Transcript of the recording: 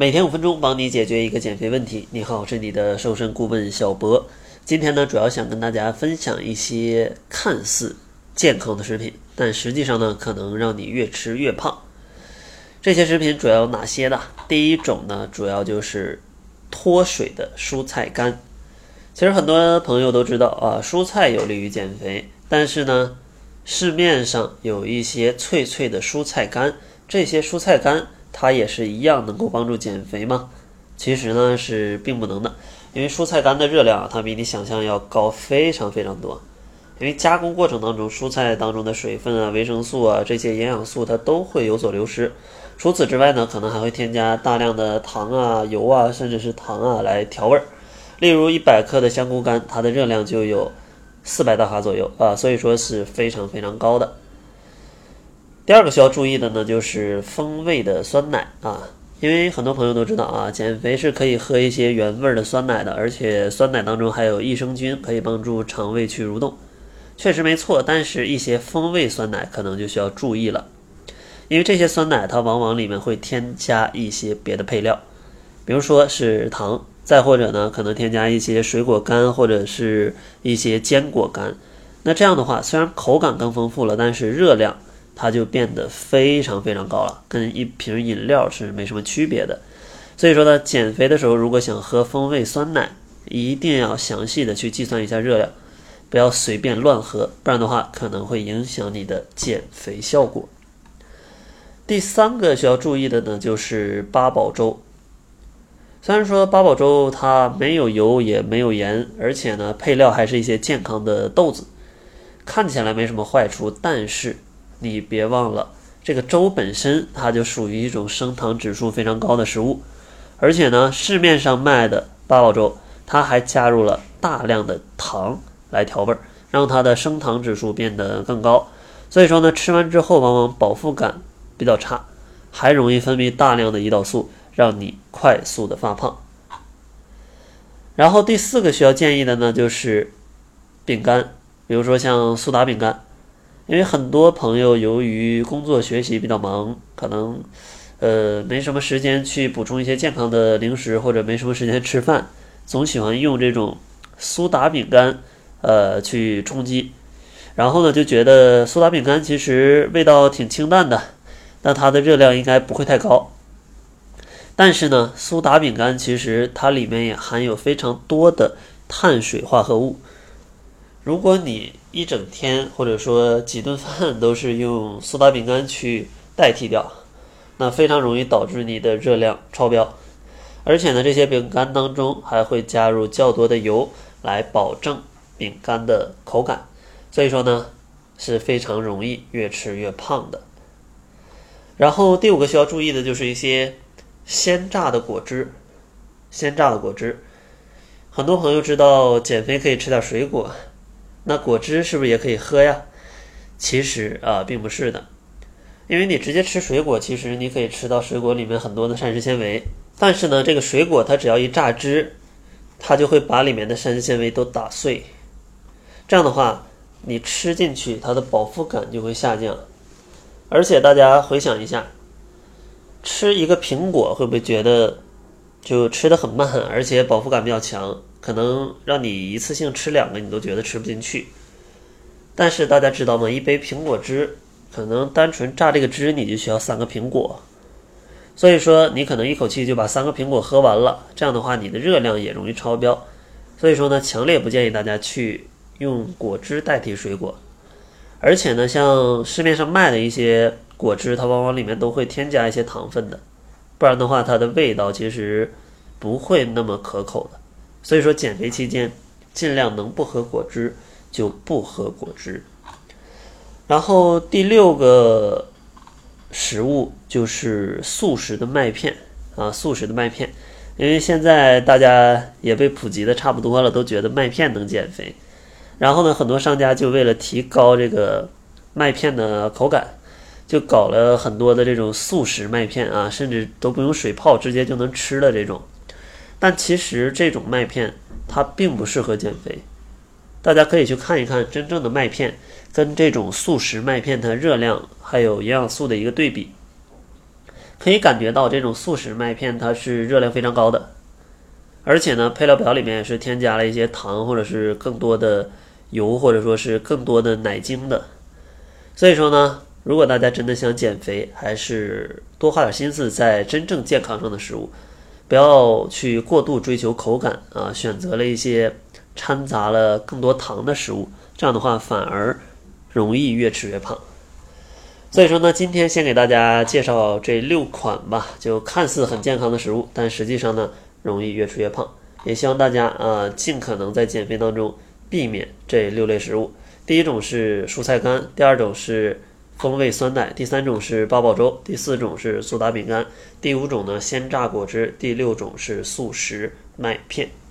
每天五分钟，帮你解决一个减肥问题。你好，我是你的瘦身顾问小博。今天呢，主要想跟大家分享一些看似健康的食品，但实际上呢，可能让你越吃越胖。这些食品主要有哪些呢？第一种呢，主要就是脱水的蔬菜干。其实很多朋友都知道啊，蔬菜有利于减肥，但是呢，市面上有一些脆脆的蔬菜干，这些蔬菜干。它也是一样能够帮助减肥吗？其实呢是并不能的，因为蔬菜干的热量它比你想象要高非常非常多。因为加工过程当中，蔬菜当中的水分啊、维生素啊这些营养素它都会有所流失。除此之外呢，可能还会添加大量的糖啊、油啊，甚至是糖啊来调味儿。例如一百克的香菇干，它的热量就有四百大卡左右啊，所以说是非常非常高的。第二个需要注意的呢，就是风味的酸奶啊，因为很多朋友都知道啊，减肥是可以喝一些原味的酸奶的，而且酸奶当中还有益生菌，可以帮助肠胃去蠕动，确实没错。但是，一些风味酸奶可能就需要注意了，因为这些酸奶它往往里面会添加一些别的配料，比如说是糖，再或者呢，可能添加一些水果干或者是一些坚果干。那这样的话，虽然口感更丰富了，但是热量。它就变得非常非常高了，跟一瓶饮料是没什么区别的。所以说呢，减肥的时候如果想喝风味酸奶，一定要详细的去计算一下热量，不要随便乱喝，不然的话可能会影响你的减肥效果。第三个需要注意的呢，就是八宝粥。虽然说八宝粥它没有油也没有盐，而且呢配料还是一些健康的豆子，看起来没什么坏处，但是。你别忘了，这个粥本身它就属于一种升糖指数非常高的食物，而且呢，市面上卖的八宝粥，它还加入了大量的糖来调味儿，让它的升糖指数变得更高。所以说呢，吃完之后往往饱腹感比较差，还容易分泌大量的胰岛素，让你快速的发胖。然后第四个需要建议的呢，就是饼干，比如说像苏打饼干。因为很多朋友由于工作学习比较忙，可能呃没什么时间去补充一些健康的零食，或者没什么时间吃饭，总喜欢用这种苏打饼干呃去充饥，然后呢就觉得苏打饼干其实味道挺清淡的，那它的热量应该不会太高。但是呢，苏打饼干其实它里面也含有非常多的碳水化合物。如果你一整天或者说几顿饭都是用苏打饼干去代替掉，那非常容易导致你的热量超标，而且呢，这些饼干当中还会加入较多的油来保证饼干的口感，所以说呢是非常容易越吃越胖的。然后第五个需要注意的就是一些鲜榨的果汁，鲜榨的果汁，很多朋友知道减肥可以吃点水果。那果汁是不是也可以喝呀？其实啊，并不是的，因为你直接吃水果，其实你可以吃到水果里面很多的膳食纤维。但是呢，这个水果它只要一榨汁，它就会把里面的膳食纤维都打碎。这样的话，你吃进去，它的饱腹感就会下降。而且大家回想一下，吃一个苹果会不会觉得就吃的很慢，而且饱腹感比较强？可能让你一次性吃两个，你都觉得吃不进去。但是大家知道吗？一杯苹果汁，可能单纯榨这个汁，你就需要三个苹果。所以说，你可能一口气就把三个苹果喝完了。这样的话，你的热量也容易超标。所以说呢，强烈不建议大家去用果汁代替水果。而且呢，像市面上卖的一些果汁，它往往里面都会添加一些糖分的，不然的话，它的味道其实不会那么可口的。所以说，减肥期间尽量能不喝果汁就不喝果汁。然后第六个食物就是速食的麦片啊，速食的麦片，因为现在大家也被普及的差不多了，都觉得麦片能减肥。然后呢，很多商家就为了提高这个麦片的口感，就搞了很多的这种速食麦片啊，甚至都不用水泡，直接就能吃的这种。但其实这种麦片它并不适合减肥，大家可以去看一看真正的麦片跟这种速食麦片它热量还有营养素的一个对比，可以感觉到这种速食麦片它是热量非常高的，而且呢，配料表里面是添加了一些糖或者是更多的油或者说是更多的奶精的。所以说呢，如果大家真的想减肥，还是多花点心思在真正健康上的食物，不要去过度追求口感啊，选择了一些掺杂了更多糖的食物，这样的话反而容易越吃越胖。所以说呢，今天先给大家介绍这六款吧，就看似很健康的食物，但实际上呢，容易越吃越胖。也希望大家啊，尽可能在减肥当中避免这六类食物。第一种是蔬菜干，第二种是风味酸奶，第三种是八宝粥，第四种是苏打饼干，第五种呢鲜榨果汁，第六种是速食麦片。